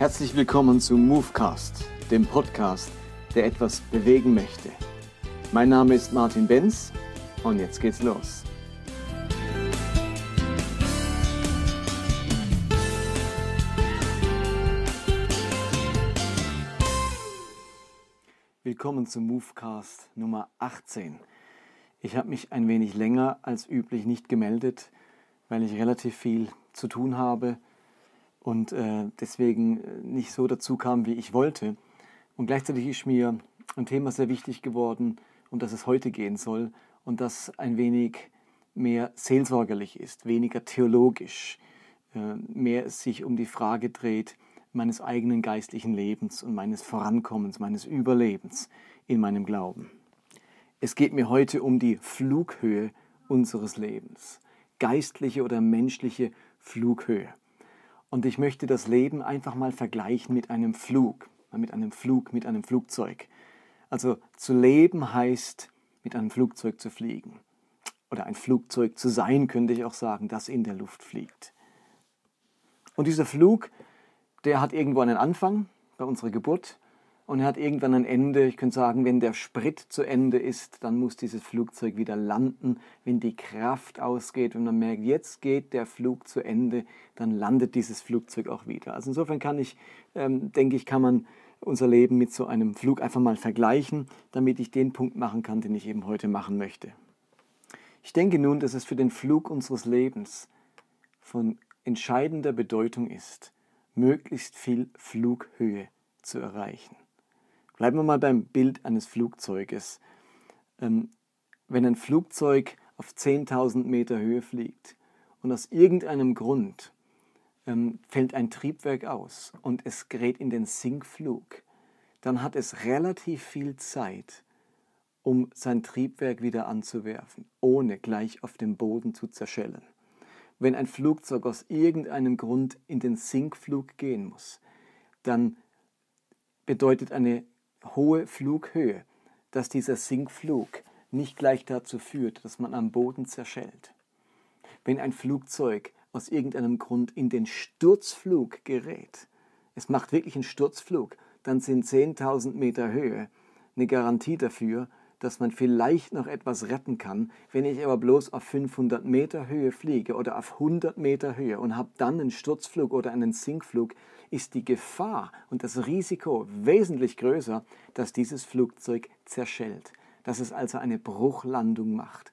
Herzlich willkommen zu Movecast, dem Podcast, der etwas bewegen möchte. Mein Name ist Martin Benz und jetzt geht's los. Willkommen zum Movecast Nummer 18. Ich habe mich ein wenig länger als üblich nicht gemeldet, weil ich relativ viel zu tun habe und äh, deswegen äh, nicht so dazu kam, wie ich wollte. Und gleichzeitig ist mir ein Thema sehr wichtig geworden, um das es heute gehen soll und das ein wenig mehr seelsorgerlich ist, weniger theologisch, äh, mehr sich um die Frage dreht meines eigenen geistlichen Lebens und meines Vorankommens, meines Überlebens in meinem Glauben. Es geht mir heute um die Flughöhe unseres Lebens, geistliche oder menschliche Flughöhe. Und ich möchte das Leben einfach mal vergleichen mit einem Flug, mit einem Flug, mit einem Flugzeug. Also zu leben heißt, mit einem Flugzeug zu fliegen. Oder ein Flugzeug zu sein, könnte ich auch sagen, das in der Luft fliegt. Und dieser Flug, der hat irgendwo einen Anfang bei unserer Geburt und er hat irgendwann ein Ende. Ich könnte sagen, wenn der Sprit zu Ende ist, dann muss dieses Flugzeug wieder landen. Wenn die Kraft ausgeht und man merkt, jetzt geht der Flug zu Ende, dann landet dieses Flugzeug auch wieder. Also insofern kann ich, ähm, denke ich, kann man unser Leben mit so einem Flug einfach mal vergleichen, damit ich den Punkt machen kann, den ich eben heute machen möchte. Ich denke nun, dass es für den Flug unseres Lebens von entscheidender Bedeutung ist, möglichst viel Flughöhe zu erreichen. Bleiben wir mal beim Bild eines Flugzeuges. Ähm, wenn ein Flugzeug auf 10.000 Meter Höhe fliegt und aus irgendeinem Grund ähm, fällt ein Triebwerk aus und es gerät in den Sinkflug, dann hat es relativ viel Zeit, um sein Triebwerk wieder anzuwerfen, ohne gleich auf dem Boden zu zerschellen. Wenn ein Flugzeug aus irgendeinem Grund in den Sinkflug gehen muss, dann bedeutet eine hohe Flughöhe, dass dieser Sinkflug nicht gleich dazu führt, dass man am Boden zerschellt. Wenn ein Flugzeug aus irgendeinem Grund in den Sturzflug gerät, es macht wirklich einen Sturzflug, dann sind 10.000 Meter Höhe eine Garantie dafür, dass man vielleicht noch etwas retten kann. Wenn ich aber bloß auf 500 Meter Höhe fliege oder auf 100 Meter Höhe und habe dann einen Sturzflug oder einen Sinkflug, ist die Gefahr und das Risiko wesentlich größer, dass dieses Flugzeug zerschellt, dass es also eine Bruchlandung macht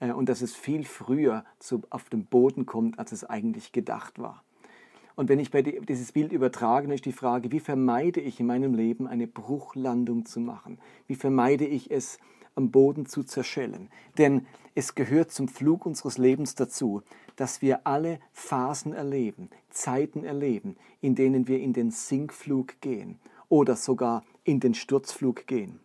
äh, und dass es viel früher auf den Boden kommt, als es eigentlich gedacht war. Und wenn ich bei die, dieses Bild übertrage, dann ist die Frage, wie vermeide ich in meinem Leben eine Bruchlandung zu machen? Wie vermeide ich es, am Boden zu zerschellen? Denn es gehört zum Flug unseres Lebens dazu, dass wir alle Phasen erleben, Zeiten erleben, in denen wir in den Sinkflug gehen oder sogar in den Sturzflug gehen.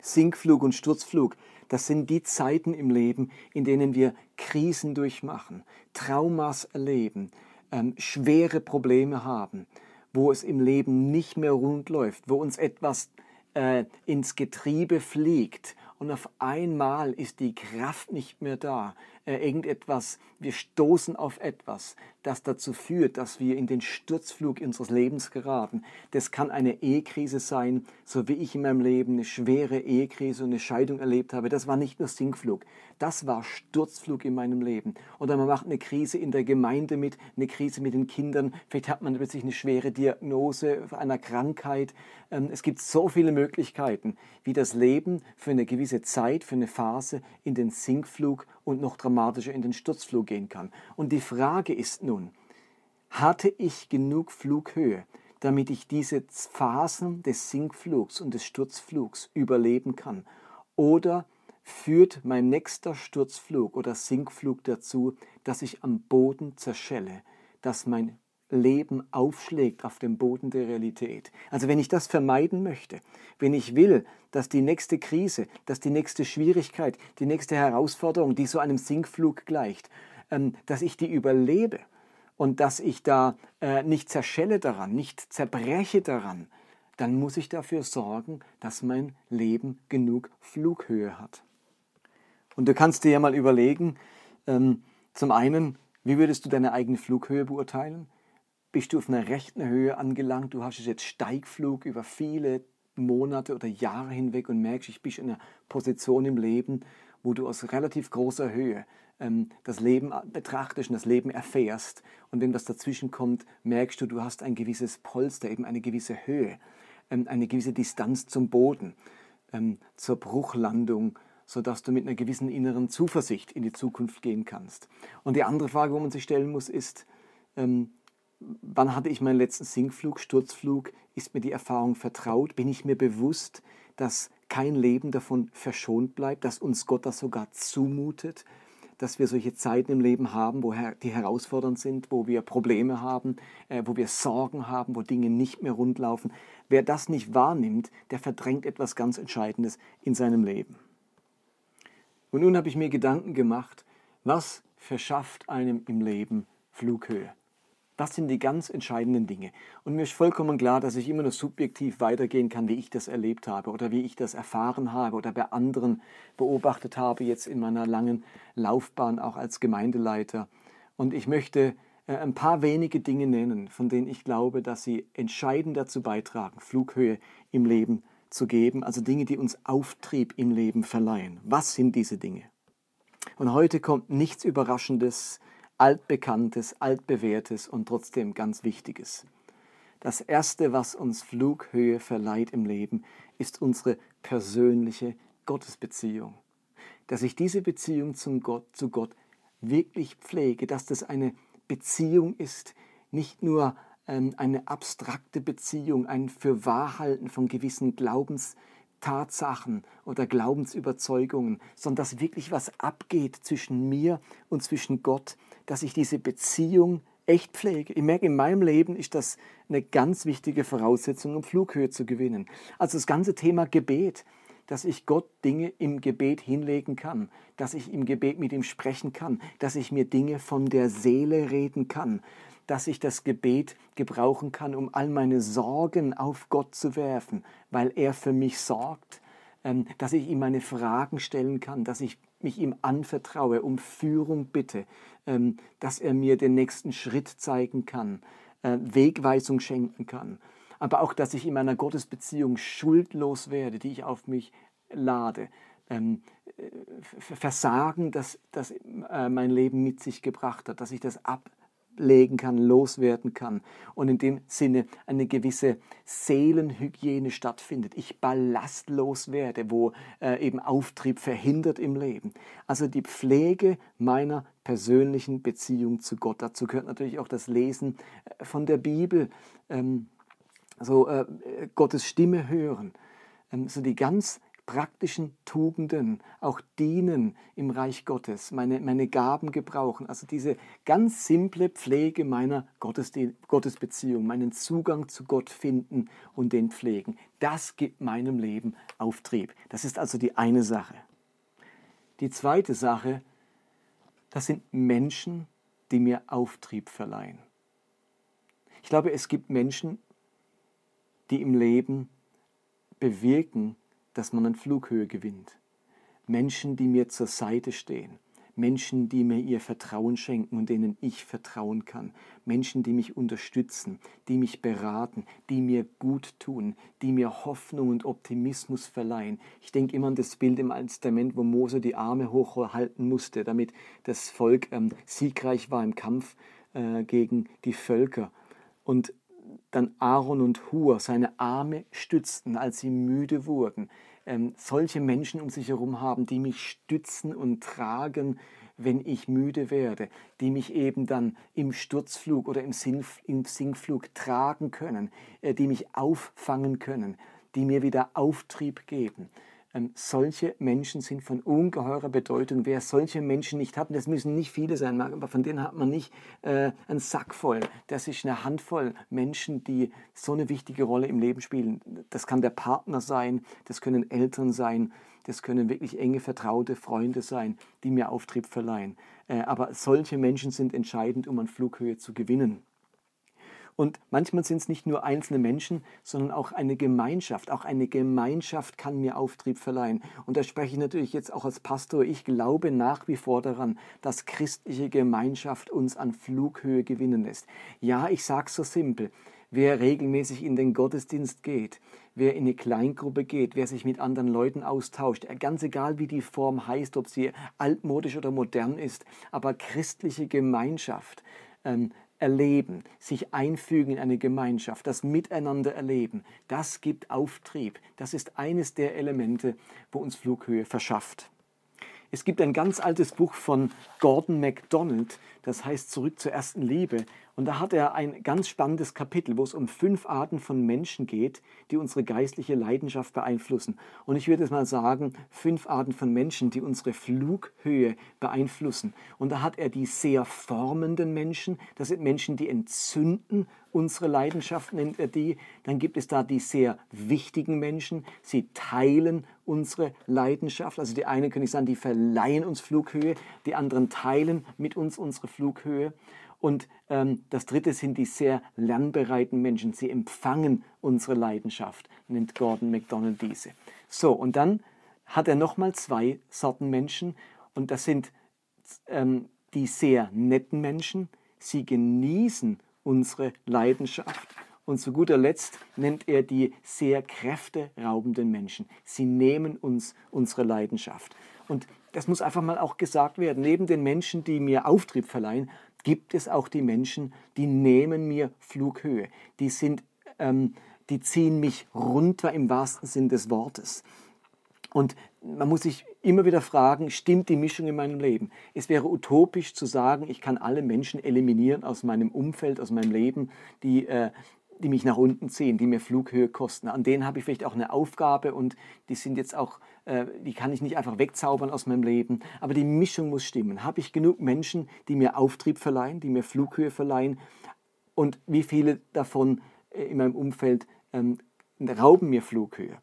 Sinkflug und Sturzflug, das sind die Zeiten im Leben, in denen wir Krisen durchmachen, Traumas erleben, ähm, schwere Probleme haben, wo es im Leben nicht mehr rund läuft, wo uns etwas äh, ins Getriebe fliegt und auf einmal ist die Kraft nicht mehr da. Äh, irgendetwas, wir stoßen auf etwas, das dazu führt, dass wir in den Sturzflug unseres Lebens geraten. Das kann eine Ehekrise sein, so wie ich in meinem Leben eine schwere Ehekrise und eine Scheidung erlebt habe. Das war nicht nur Sinkflug, das war Sturzflug in meinem Leben. Oder man macht eine Krise in der Gemeinde mit, eine Krise mit den Kindern. Vielleicht hat man plötzlich eine schwere Diagnose einer Krankheit. Ähm, es gibt so viele Möglichkeiten, wie das Leben für eine gewisse Zeit, für eine Phase in den Sinkflug und noch dramatischer in den Sturzflug gehen kann. Und die Frage ist nun, hatte ich genug Flughöhe, damit ich diese Phasen des Sinkflugs und des Sturzflugs überleben kann? Oder führt mein nächster Sturzflug oder Sinkflug dazu, dass ich am Boden zerschelle, dass mein Leben aufschlägt auf dem Boden der Realität. Also wenn ich das vermeiden möchte, wenn ich will, dass die nächste Krise, dass die nächste Schwierigkeit, die nächste Herausforderung, die so einem Sinkflug gleicht, ähm, dass ich die überlebe und dass ich da äh, nicht zerschelle daran, nicht zerbreche daran, dann muss ich dafür sorgen, dass mein Leben genug Flughöhe hat. Und du kannst dir ja mal überlegen, ähm, zum einen, wie würdest du deine eigene Flughöhe beurteilen? Bist du auf einer rechten Höhe angelangt. Du hast jetzt Steigflug über viele Monate oder Jahre hinweg und merkst, ich bin in einer Position im Leben, wo du aus relativ großer Höhe ähm, das Leben betrachtest und das Leben erfährst. Und wenn das dazwischen kommt, merkst du, du hast ein gewisses Polster, eben eine gewisse Höhe, ähm, eine gewisse Distanz zum Boden, ähm, zur Bruchlandung, sodass du mit einer gewissen inneren Zuversicht in die Zukunft gehen kannst. Und die andere Frage, wo man sich stellen muss, ist, ähm, wann hatte ich meinen letzten Sinkflug, Sturzflug? Ist mir die Erfahrung vertraut? Bin ich mir bewusst, dass kein Leben davon verschont bleibt, dass uns Gott das sogar zumutet, dass wir solche Zeiten im Leben haben, wo die herausfordernd sind, wo wir Probleme haben, äh, wo wir Sorgen haben, wo Dinge nicht mehr rundlaufen. Wer das nicht wahrnimmt, der verdrängt etwas ganz Entscheidendes in seinem Leben. Und nun habe ich mir Gedanken gemacht, was verschafft einem im Leben Flughöhe? Das sind die ganz entscheidenden Dinge. Und mir ist vollkommen klar, dass ich immer nur subjektiv weitergehen kann, wie ich das erlebt habe oder wie ich das erfahren habe oder bei anderen beobachtet habe, jetzt in meiner langen Laufbahn auch als Gemeindeleiter. Und ich möchte äh, ein paar wenige Dinge nennen, von denen ich glaube, dass sie entscheidend dazu beitragen, Flughöhe im Leben zu geben, also Dinge, die uns Auftrieb im Leben verleihen. Was sind diese Dinge? Und heute kommt nichts Überraschendes, altbekanntes, altbewährtes und trotzdem ganz wichtiges. Das Erste, was uns Flughöhe verleiht im Leben, ist unsere persönliche Gottesbeziehung. Dass ich diese Beziehung zum Gott, zu Gott wirklich pflege, dass das eine Beziehung ist, nicht nur ähm, eine abstrakte Beziehung, ein Fürwahrhalten von gewissen Glaubens, Tatsachen oder Glaubensüberzeugungen, sondern dass wirklich was abgeht zwischen mir und zwischen Gott, dass ich diese Beziehung echt pflege. Ich merke, in meinem Leben ist das eine ganz wichtige Voraussetzung, um Flughöhe zu gewinnen. Also das ganze Thema Gebet, dass ich Gott Dinge im Gebet hinlegen kann, dass ich im Gebet mit ihm sprechen kann, dass ich mir Dinge von der Seele reden kann, dass ich das Gebet gebrauchen kann, um all meine Sorgen auf Gott zu werfen, weil er für mich sorgt, ähm, dass ich ihm meine Fragen stellen kann, dass ich mich ihm anvertraue, um Führung bitte, dass er mir den nächsten Schritt zeigen kann, äh, Wegweisung schenken kann. Aber auch, dass ich in meiner Gottesbeziehung schuldlos werde, die ich auf mich lade. Ähm, äh, Versagen, das, das äh, mein Leben mit sich gebracht hat, dass ich das ab, ablegen kann, loswerden kann und in dem Sinne eine gewisse Seelenhygiene stattfindet. Ich ballastlos werde, wo äh, eben Auftrieb verhindert im Leben. Also die Pflege meiner persönlichen Beziehung zu Gott. Dazu gehört natürlich auch das Lesen äh, von der Bibel, ähm, so äh, Gottes Stimme hören. Ähm, so die ganz praktischen Tugenden auch dienen im Reich Gottes, meine, meine Gaben gebrauchen. Also diese ganz simple Pflege meiner Gottesbeziehung, meinen Zugang zu Gott finden und den pflegen. Das gibt meinem Leben Auftrieb. Das ist also die eine Sache. Die zweite Sache, das sind Menschen, die mir Auftrieb verleihen. Ich glaube, es gibt Menschen, die im Leben bewirken, dass man an Flughöhe gewinnt. Menschen, die mir zur Seite stehen. Menschen, die mir ihr Vertrauen schenken und denen ich vertrauen kann. Menschen, die mich unterstützen, die mich beraten, die mir gut tun, die mir Hoffnung und Optimismus verleihen. Ich denke immer an das Bild im Alten Testament, wo Mose die Arme hochhalten musste, damit das Volk ähm, siegreich war im Kampf äh, gegen die Völker. Und dann Aaron und Hur seine Arme stützten, als sie müde wurden. Ähm, solche Menschen um sich herum haben, die mich stützen und tragen, wenn ich müde werde, die mich eben dann im Sturzflug oder im, Sinf im Sinkflug tragen können, äh, die mich auffangen können, die mir wieder Auftrieb geben. Ähm, solche Menschen sind von ungeheurer Bedeutung. Wer solche Menschen nicht hat, das müssen nicht viele sein, aber von denen hat man nicht äh, einen Sack voll. Das ist eine Handvoll Menschen, die so eine wichtige Rolle im Leben spielen. Das kann der Partner sein, das können Eltern sein, das können wirklich enge, vertraute Freunde sein, die mir Auftrieb verleihen. Äh, aber solche Menschen sind entscheidend, um an Flughöhe zu gewinnen. Und manchmal sind es nicht nur einzelne Menschen, sondern auch eine Gemeinschaft. Auch eine Gemeinschaft kann mir Auftrieb verleihen. Und da spreche ich natürlich jetzt auch als Pastor. Ich glaube nach wie vor daran, dass christliche Gemeinschaft uns an Flughöhe gewinnen lässt. Ja, ich sage es so simpel. Wer regelmäßig in den Gottesdienst geht, wer in eine Kleingruppe geht, wer sich mit anderen Leuten austauscht, ganz egal wie die Form heißt, ob sie altmodisch oder modern ist, aber christliche Gemeinschaft, ähm, erleben, sich einfügen in eine Gemeinschaft, das Miteinander erleben, das gibt Auftrieb. Das ist eines der Elemente, wo uns Flughöhe verschafft. Es gibt ein ganz altes Buch von Gordon MacDonald, das heißt Zurück zur ersten Liebe. Und da hat er ein ganz spannendes Kapitel, wo es um fünf Arten von Menschen geht, die unsere geistliche Leidenschaft beeinflussen. Und ich würde es mal sagen, fünf Arten von Menschen, die unsere Flughöhe beeinflussen. Und da hat er die sehr formenden Menschen, das sind Menschen, die entzünden unsere Leidenschaft, nennt er die. Dann gibt es da die sehr wichtigen Menschen, sie teilen unsere Leidenschaft. Also die einen können ich sagen, die verleihen uns Flughöhe, die anderen teilen mit uns unsere Flughöhe. Und ähm, das dritte sind die sehr lernbereiten Menschen. Sie empfangen unsere Leidenschaft, nennt Gordon MacDonald diese. So, und dann hat er nochmal zwei Sorten Menschen. Und das sind ähm, die sehr netten Menschen. Sie genießen unsere Leidenschaft. Und zu guter Letzt nennt er die sehr kräfteraubenden Menschen. Sie nehmen uns unsere Leidenschaft. Und das muss einfach mal auch gesagt werden. Neben den Menschen, die mir Auftrieb verleihen, gibt es auch die Menschen, die nehmen mir Flughöhe. Die, sind, ähm, die ziehen mich runter im wahrsten Sinn des Wortes. Und man muss sich immer wieder fragen, stimmt die Mischung in meinem Leben? Es wäre utopisch zu sagen, ich kann alle Menschen eliminieren aus meinem Umfeld, aus meinem Leben, die, äh, die mich nach unten ziehen, die mir Flughöhe kosten. An denen habe ich vielleicht auch eine Aufgabe und die sind jetzt auch, äh, die kann ich nicht einfach wegzaubern aus meinem Leben. Aber die Mischung muss stimmen. Habe ich genug Menschen, die mir Auftrieb verleihen, die mir Flughöhe verleihen? Und wie viele davon äh, in meinem Umfeld ähm, rauben mir Flughöhe?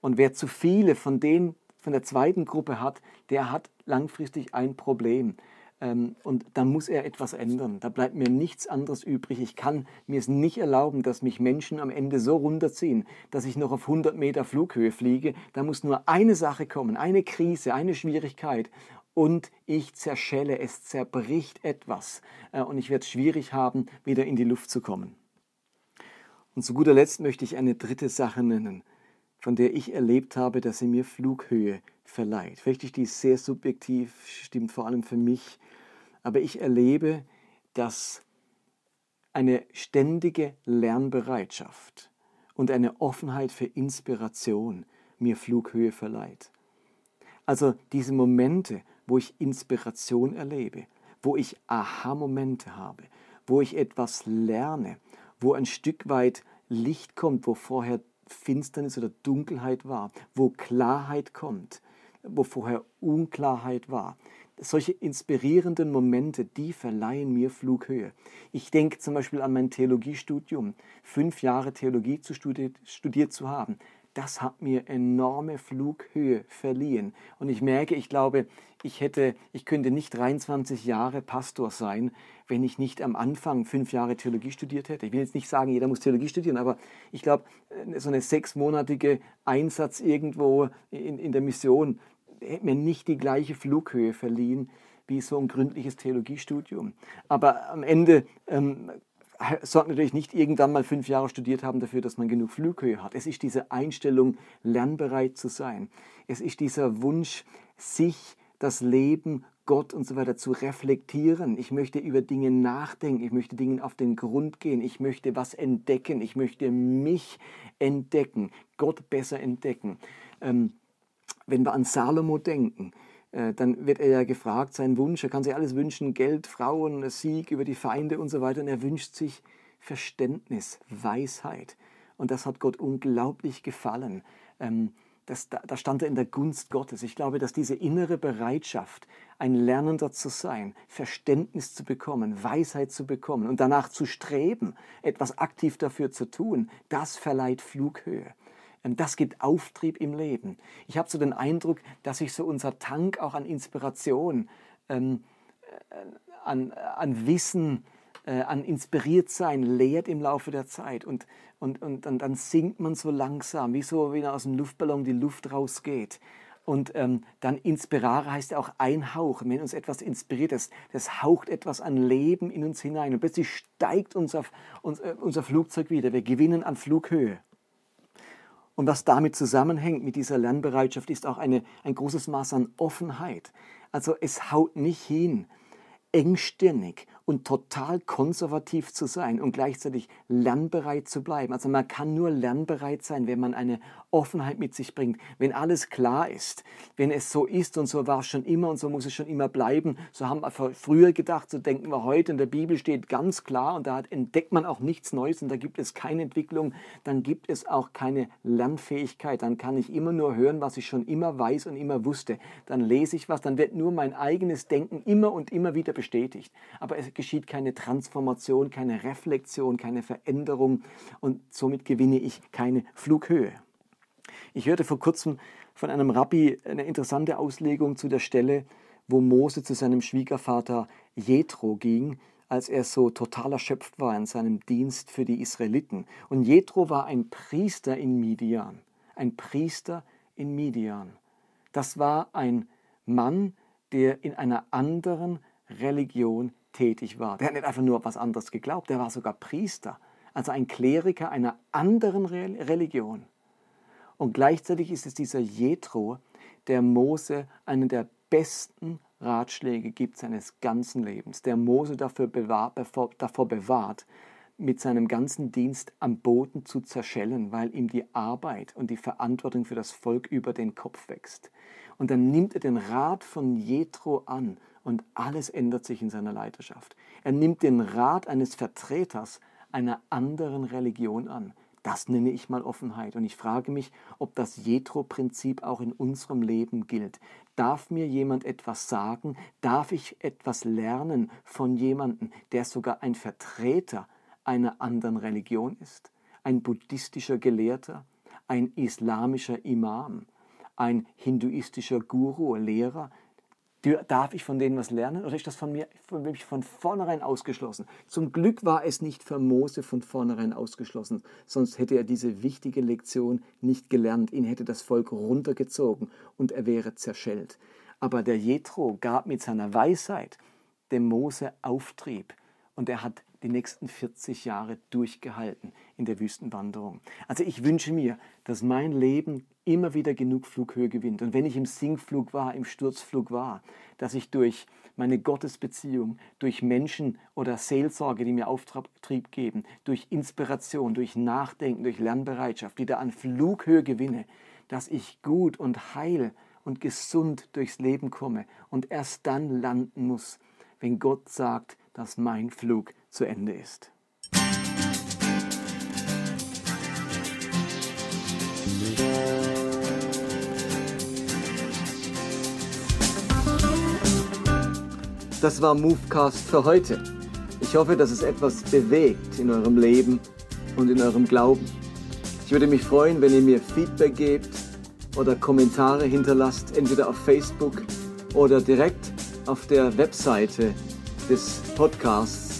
Und wer zu viele von denen von der zweiten Gruppe hat, der hat langfristig ein Problem. Ähm, und dann muss er etwas ändern. Da bleibt mir nichts anderes übrig. Ich kann mir es nicht erlauben, dass mich Menschen am Ende so runterziehen, dass ich noch auf 100 Meter Flughöhe fliege. Da muss nur eine Sache kommen, eine Krise, eine Schwierigkeit. Und ich zerschelle, es zerbricht etwas. Äh, und ich werde es schwierig haben, wieder in die Luft zu kommen. Und zu guter Letzt möchte ich eine dritte Sache nennen, von der ich erlebt habe, dass sie mir Flughöhe verleiht. Vielleicht ist die sehr subjektiv, stimmt vor allem für mich aber ich erlebe, dass eine ständige Lernbereitschaft und eine Offenheit für Inspiration mir Flughöhe verleiht. Also diese Momente, wo ich Inspiration erlebe, wo ich Aha-Momente habe, wo ich etwas lerne, wo ein Stück weit Licht kommt, wo vorher Finsternis oder Dunkelheit war, wo Klarheit kommt, wo vorher Unklarheit war solche inspirierenden Momente, die verleihen mir Flughöhe. Ich denke zum Beispiel an mein Theologiestudium. Fünf Jahre Theologie zu studiert, studiert zu haben, das hat mir enorme Flughöhe verliehen. Und ich merke, ich glaube, ich hätte, ich könnte nicht 23 Jahre Pastor sein, wenn ich nicht am Anfang fünf Jahre Theologie studiert hätte. Ich will jetzt nicht sagen, jeder muss Theologie studieren, aber ich glaube, so eine sechsmonatige Einsatz irgendwo in, in der Mission, hätte mir nicht die gleiche Flughöhe verliehen wie so ein gründliches Theologiestudium. Aber am Ende ähm, sorgt natürlich nicht irgendwann mal fünf Jahre studiert haben dafür, dass man genug Flughöhe hat. Es ist diese Einstellung, lernbereit zu sein. Es ist dieser Wunsch, sich das Leben, Gott und so weiter zu reflektieren. Ich möchte über Dinge nachdenken. Ich möchte Dingen auf den Grund gehen. Ich möchte was entdecken. Ich möchte mich entdecken, Gott besser entdecken. Ähm, wenn wir an Salomo denken, äh, dann wird er ja gefragt, sein Wunsch, er kann sich alles wünschen, Geld, Frauen, Sieg über die Feinde und so weiter, und er wünscht sich Verständnis, Weisheit. Und das hat Gott unglaublich gefallen. Ähm, das, da stand er in der Gunst Gottes. Ich glaube, dass diese innere Bereitschaft, ein Lernender zu sein, Verständnis zu bekommen, Weisheit zu bekommen und danach zu streben, etwas aktiv dafür zu tun, das verleiht Flughöhe. Das gibt Auftrieb im Leben. Ich habe so den Eindruck, dass sich so unser Tank auch an Inspiration, ähm, äh, an, an Wissen, äh, an inspiriert sein lehrt im Laufe der Zeit und, und, und, und dann sinkt man so langsam, wie so wie aus dem Luftballon die Luft rausgeht. Und ähm, dann inspirare heißt ja auch einhauchen. Wenn uns etwas inspiriert, das, das haucht etwas an Leben in uns hinein. Und plötzlich steigt unser, unser, unser Flugzeug wieder. Wir gewinnen an Flughöhe. Und was damit zusammenhängt mit dieser Lernbereitschaft, ist auch eine, ein großes Maß an Offenheit. Also es haut nicht hin, engstirnig und total konservativ zu sein und gleichzeitig lernbereit zu bleiben. Also man kann nur lernbereit sein, wenn man eine Offenheit mit sich bringt, wenn alles klar ist, wenn es so ist und so war es schon immer und so muss es schon immer bleiben. So haben wir früher gedacht, so denken wir heute. In der Bibel steht ganz klar und da entdeckt man auch nichts Neues und da gibt es keine Entwicklung, dann gibt es auch keine Lernfähigkeit. Dann kann ich immer nur hören, was ich schon immer weiß und immer wusste. Dann lese ich was, dann wird nur mein eigenes Denken immer und immer wieder bestätigt. Aber es geschieht keine Transformation, keine Reflexion, keine Veränderung und somit gewinne ich keine Flughöhe. Ich hörte vor kurzem von einem Rabbi eine interessante Auslegung zu der Stelle, wo Mose zu seinem Schwiegervater Jethro ging, als er so total erschöpft war in seinem Dienst für die Israeliten. Und Jethro war ein Priester in Midian. Ein Priester in Midian. Das war ein Mann, der in einer anderen Religion tätig war. Der hat nicht einfach nur was anderes geglaubt, der war sogar Priester. Also ein Kleriker einer anderen Religion. Und gleichzeitig ist es dieser Jethro, der Mose einen der besten Ratschläge gibt seines ganzen Lebens, der Mose dafür bewahrt, davor bewahrt, mit seinem ganzen Dienst am Boden zu zerschellen, weil ihm die Arbeit und die Verantwortung für das Volk über den Kopf wächst. Und dann nimmt er den Rat von Jethro an und alles ändert sich in seiner Leiterschaft. Er nimmt den Rat eines Vertreters einer anderen Religion an. Das nenne ich mal Offenheit. Und ich frage mich, ob das Jethro-Prinzip auch in unserem Leben gilt. Darf mir jemand etwas sagen? Darf ich etwas lernen von jemandem, der sogar ein Vertreter einer anderen Religion ist? Ein buddhistischer Gelehrter? Ein islamischer Imam? Ein hinduistischer Guru, Lehrer? Darf ich von denen was lernen oder ist das von mir von mich von vornherein ausgeschlossen? Zum Glück war es nicht für Mose von vornherein ausgeschlossen, sonst hätte er diese wichtige Lektion nicht gelernt. Ihn hätte das Volk runtergezogen und er wäre zerschellt. Aber der Jethro gab mit seiner Weisheit dem Mose Auftrieb und er hat die nächsten 40 Jahre durchgehalten in der Wüstenwanderung. Also ich wünsche mir, dass mein Leben immer wieder genug Flughöhe gewinnt. Und wenn ich im Sinkflug war, im Sturzflug war, dass ich durch meine Gottesbeziehung, durch Menschen oder Seelsorge, die mir Auftrieb geben, durch Inspiration, durch Nachdenken, durch Lernbereitschaft wieder an Flughöhe gewinne, dass ich gut und heil und gesund durchs Leben komme und erst dann landen muss, wenn Gott sagt, dass mein Flug zu Ende ist. Das war Movecast für heute. Ich hoffe, dass es etwas bewegt in eurem Leben und in eurem Glauben. Ich würde mich freuen, wenn ihr mir Feedback gebt oder Kommentare hinterlasst, entweder auf Facebook oder direkt auf der Webseite des Podcasts.